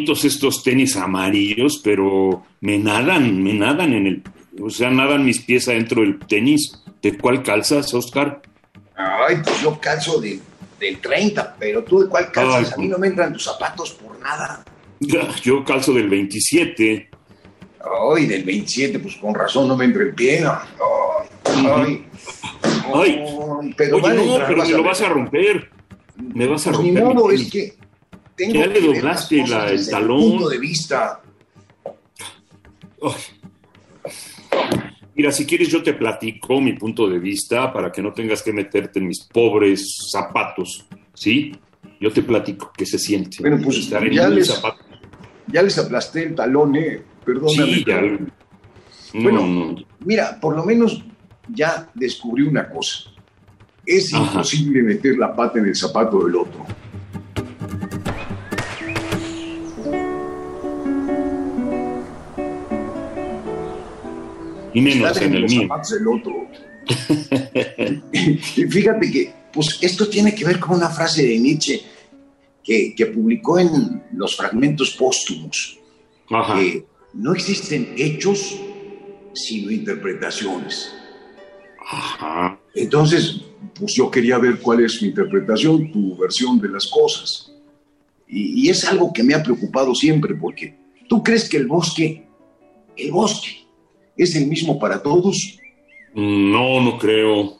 Bonitos estos tenis amarillos, pero me nadan, me nadan en el. O sea, nadan mis pies adentro del tenis. ¿De cuál calzas, Oscar? Ay, pues yo calzo de, del 30, pero tú de cuál calzas? Ay, A mí no me entran tus zapatos por nada. Yo calzo del 27. Ay, del 27, pues con razón no me entra el pie. Ay, ay, Ay. ay, pero Oye, no, pero me lo ver. vas a romper. Me vas a Pues ni romper. mi modo, es que tengo Ya le que doblaste la- el talón. punto de vista. Mira, si quieres yo te platico mi punto de vista para que no tengas que meterte en mis pobres zapatos, ¿sí? Yo te platico qué se siente. Bueno, pues, estar ya les-. Ya les aplasté el talón, eh. Perdóname. Sí, ya. No, Bueno. no. Mira, por lo menos ya descubrí una cosa. Es Ajá. imposible meter la pata en el zapato del otro. Y menos Estar en el los mío. zapatos del otro. y fíjate que, pues esto tiene que ver con una frase de Nietzsche que, que publicó en los fragmentos póstumos. Ajá. que no existen hechos sino interpretaciones. Ajá. Entonces, pues yo quería ver cuál es mi interpretación, tu versión de las cosas. Y, y es algo que me ha preocupado siempre, porque tú crees que el bosque, el bosque, es el mismo para todos. No, no creo.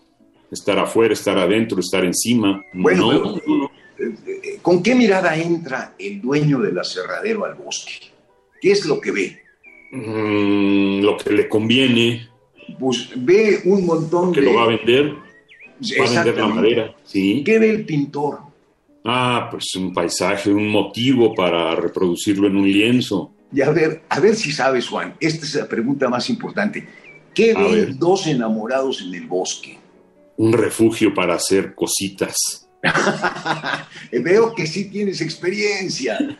Estar afuera, estar adentro, estar encima. Bueno, no, pero- no, no. Eh, eh, ¿Con qué mirada entra el dueño del aserradero al bosque? ¿Qué es lo que ve? Mm, lo que le conviene, Pues ve un montón que de... lo va a vender, va a vender la madera, ¿sí? ¿Qué ve el pintor? Ah, pues un paisaje, un motivo para reproducirlo en un lienzo. Y a ver, a ver si sabes, Juan, esta es la pregunta más importante. ¿Qué A ven ver. dos enamorados en el bosque? Un refugio para hacer cositas. Veo que sí tienes experiencia.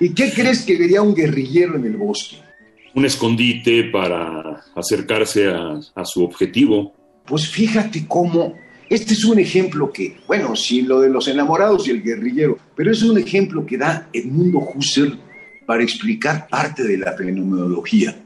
¿Y, qué crees que vería un guerrillero en el bosque? Un escondite para acercarse a, a su objetivo. Pues fíjate cómo, este es un ejemplo que, bueno, sí, lo de los enamorados y el guerrillero, pero es un ejemplo que da Edmundo Husserl para explicar parte de la fenomenología.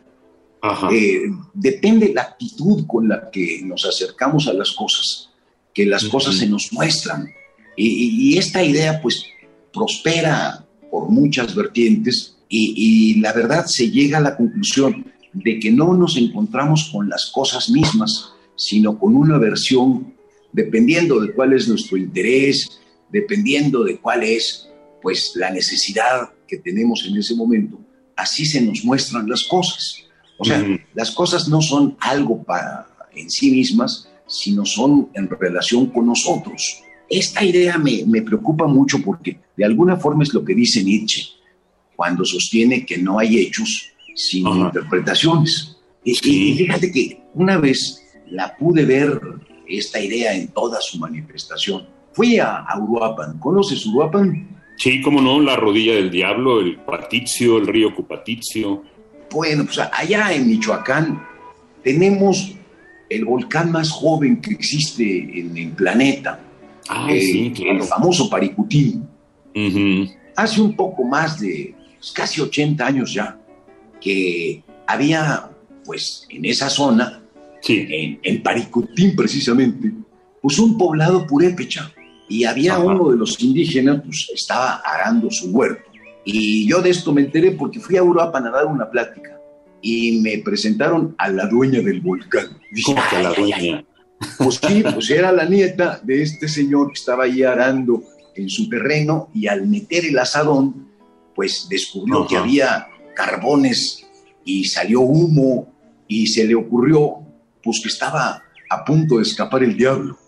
Ajá. Eh, depende la actitud con la que nos acercamos a las cosas, que las Ujú. cosas se nos muestran. Y, y- y esta idea pues prospera por muchas vertientes y, y la verdad se llega a la conclusión de que no nos encontramos con las cosas mismas, sino con una versión, dependiendo de cuál es nuestro interés, dependiendo de cuál es pues la necesidad que tenemos en ese momento, así se nos muestran las cosas. O sea, Ujú. las cosas no son algo para en sí mismas, sino son en relación con nosotros. Esta idea me, me preocupa mucho porque de alguna forma es lo que dice Nietzsche cuando sostiene que no hay hechos sino Ajá. interpretaciones. Y, y fíjate que una vez la pude ver esta idea en toda su manifestación. Fui a, a Uruapan. ¿Conoces Uruapan? Sí, cómo no, la rodilla del diablo, el Patizio, el río Cupatizio. Bueno, pues allá en Michoacán tenemos el volcán más joven que existe en el planeta, Ah, eh, sí, el claro. famoso Paricutín. Ujú. Hace un poco más de pues, casi 80 años ya que había, pues en esa zona, Sí. en, en Paricutín precisamente, pues un poblado purépecha. Y había Ajá. uno de los indígenas, pues estaba arando su huerto. Y yo de esto me enteré porque fui a Uruapan a dar una plática. Y me presentaron a la dueña del volcán. Dije, ¿Cómo que la "Ay, ay, ay". dueña? Pues sí, pues era la nieta de este señor que estaba ahí arando en su terreno y al meter el asadón, pues descubrió Ajá. que había carbones y salió humo y se le ocurrió pues que estaba a punto de escapar el diablo.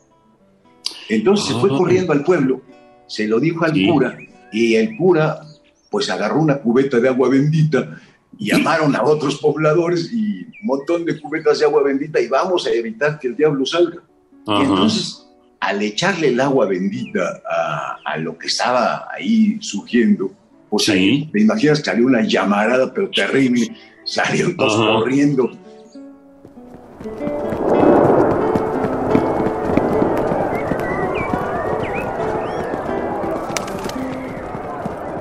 Entonces se fue Ah. corriendo al pueblo, se lo dijo al Sí. cura, y el cura pues agarró una cubeta de agua bendita y llamaron a otros pobladores y un montón de cubetas de agua bendita y vamos a evitar que el diablo salga. Y entonces, al echarle el agua bendita a, a lo que estaba ahí surgiendo, pues Sí. ahí, te imaginas que salió una llamarada, pero terrible, salieron todos Ajá. corriendo.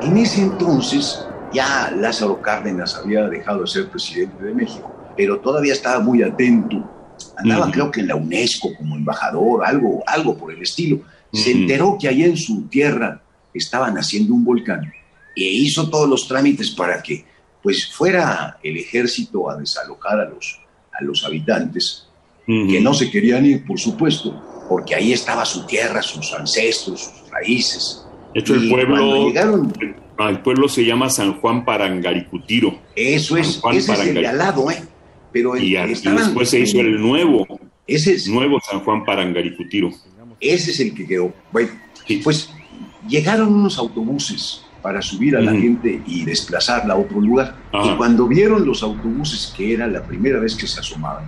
En ese entonces, ya Lázaro Cárdenas había dejado de ser presidente de México, pero todavía estaba muy atento. Andaba, creo que en la UNESCO como embajador, algo, algo por el estilo. Se enteró que allá en su tierra estaban haciendo un volcán e hizo todos los trámites para que pues fuera el ejército a desalojar a los, a los habitantes que no se querían ir, por supuesto, porque ahí estaba su tierra, sus ancestros, sus raíces. Hecho, el pueblo, llegaron, ah, el pueblo se llama San Juan Parangaricutiro. eso es, San ese es el de al lado, ¿eh? Pero Y, a- y después se hizo el nuevo, Ese es, nuevo San Juan Parangaricutiro. ese es el que quedó. Bueno, Sí. pues llegaron unos autobuses para subir a la gente y desplazarla a otro lugar. Y cuando vieron los autobuses, que era la primera vez que se asomaban,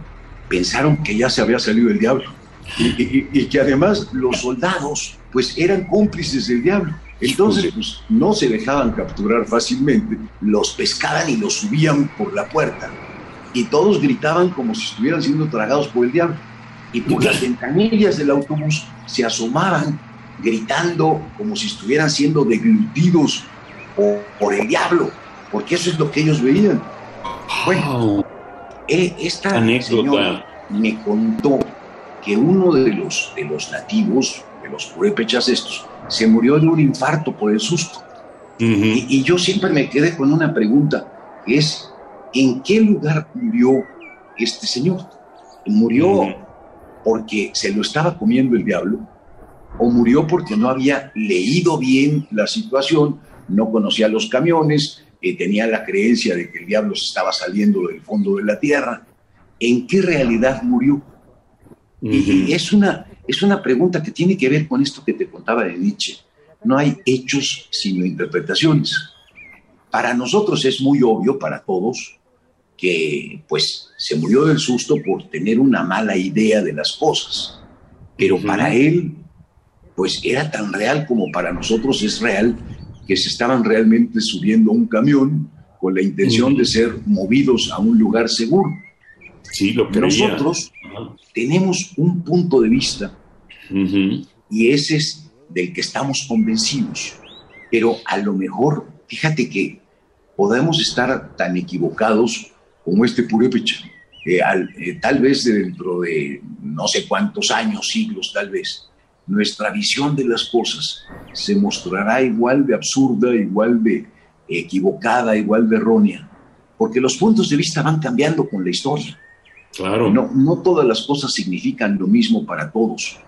pensaron que ya se había salido el diablo. Y, y- y que además los soldados, pues eran cómplices del diablo. Entonces, pues no se dejaban capturar fácilmente, los pescaban y los subían por la puerta. Y todos gritaban como si estuvieran siendo tragados por el diablo. Y por las ventanillas del autobús se asomaban gritando como si estuvieran siendo deglutidos por, por el diablo, porque eso es lo que ellos veían. Bueno, eh, esta Anécdota. señora me contó que uno de los, de los nativos, de los purépechas estos, se murió de un infarto por el susto. Y, y yo siempre me quedé con una pregunta, es, ¿en qué lugar murió este señor? ¿Murió porque se lo estaba comiendo el diablo? ¿O murió porque no había leído bien la situación, no conocía los camiones, eh, tenía la creencia de que el diablo se estaba saliendo del fondo de la tierra? ¿En qué realidad murió? Y es, una, es una pregunta que tiene que ver con esto que te contaba de Nietzsche. No hay hechos sino interpretaciones. Para nosotros es muy obvio, para todos, que pues se murió del susto por tener una mala idea de las cosas. Pero para él, pues era tan real como para nosotros es real que se estaban realmente subiendo a un camión con la intención de ser movidos a un lugar seguro. Sí, lo creía. Nosotros tenemos un punto de vista y ese es del que estamos convencidos. Pero a lo mejor, fíjate que podemos estar tan equivocados como este purépecha. Eh, eh, tal vez dentro de no sé cuántos años, siglos tal vez, nuestra visión de las cosas se mostrará igual de absurda, igual de equivocada, igual de errónea, porque los puntos de vista van cambiando con la historia. Claro. No, no todas las cosas significan lo mismo para todos.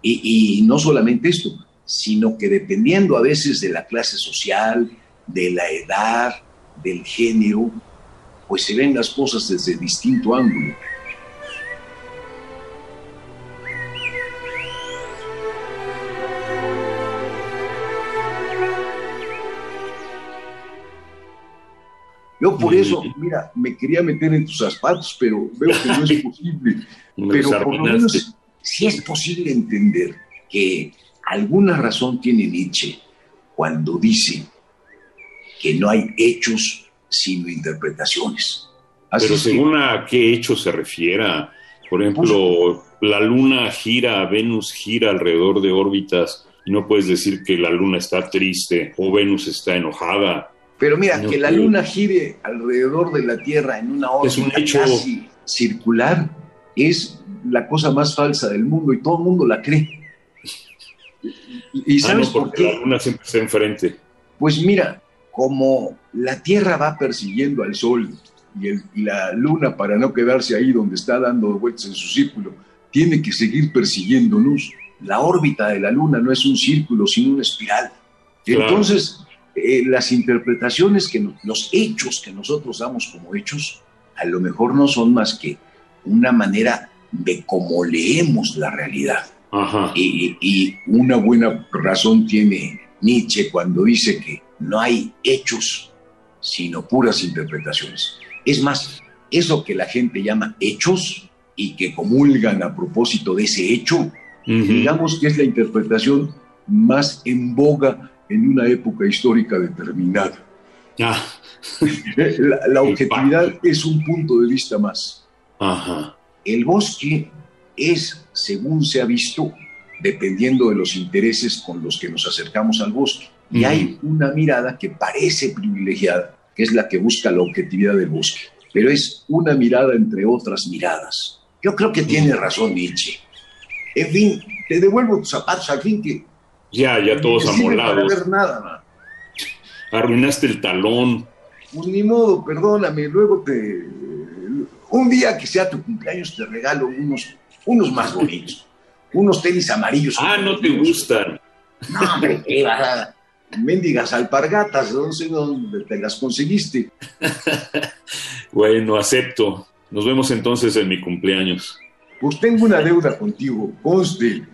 Y, y no solamente esto, sino que dependiendo a veces de la clase social, de la edad, del género, pues se ven las cosas desde distinto ángulo. Por eso, mira, me quería meter en tus zapatos, pero veo que no es posible. Pero por lo menos sí es posible entender que alguna razón tiene Nietzsche cuando dice que no hay hechos sino interpretaciones. Así Pero que- según a qué hecho se refiera, por ejemplo, la luna gira, Venus gira alrededor de órbitas y no puedes decir que la luna está triste o Venus está enojada. Pero mira, no que la luna gire alrededor de la Tierra en una Es un órbita hecho. casi circular es la cosa más falsa del mundo y todo el mundo la cree. ¿Y Ah, sabes por qué? la luna siempre está enfrente. Pues mira, como la Tierra va persiguiendo al Sol y, el- y la Luna, para no quedarse ahí donde está dando vueltas en su círculo, tiene que seguir persiguiéndonos. La órbita de la Luna no es un círculo, sino una espiral. Claro. Entonces, eh, las interpretaciones, que no- los hechos que nosotros damos como hechos, a lo mejor no son más que una manera de cómo leemos la realidad. Ajá. Y, y una buena razón tiene Nietzsche cuando dice que no hay hechos, sino puras interpretaciones. Es más, eso que la gente llama hechos y que comulgan a propósito de ese hecho, digamos que es la interpretación más en boga en una época histórica determinada. Ah. la, objetividad es un punto de vista más. El bosque es, según se ha visto, dependiendo de los intereses con los que nos acercamos al bosque. Y hay una mirada que parece privilegiada, que es la que busca la objetividad del bosque, pero es una mirada entre otras miradas. Yo creo que tiene razón Nietzsche. En fin, te devuelvo tus zapatos al fin que... Ya, ya todos amolados. No ver nada, Arruinaste el talón. Pues ni modo, perdóname, luego te... Un día que sea tu cumpleaños te regalo unos, unos más bonitos. unos tenis amarillos. Ah, no te gustan. No, hombre, qué bajada. Mendigas alpargatas, no sé dónde te las conseguiste. bueno, acepto. Nos vemos entonces en mi cumpleaños. Pues tengo una deuda contigo, conste.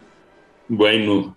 Bueno.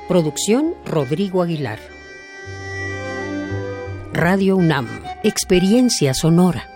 Producción Rodrigo Aguilar. Radio UNAM. Experiencia sonora.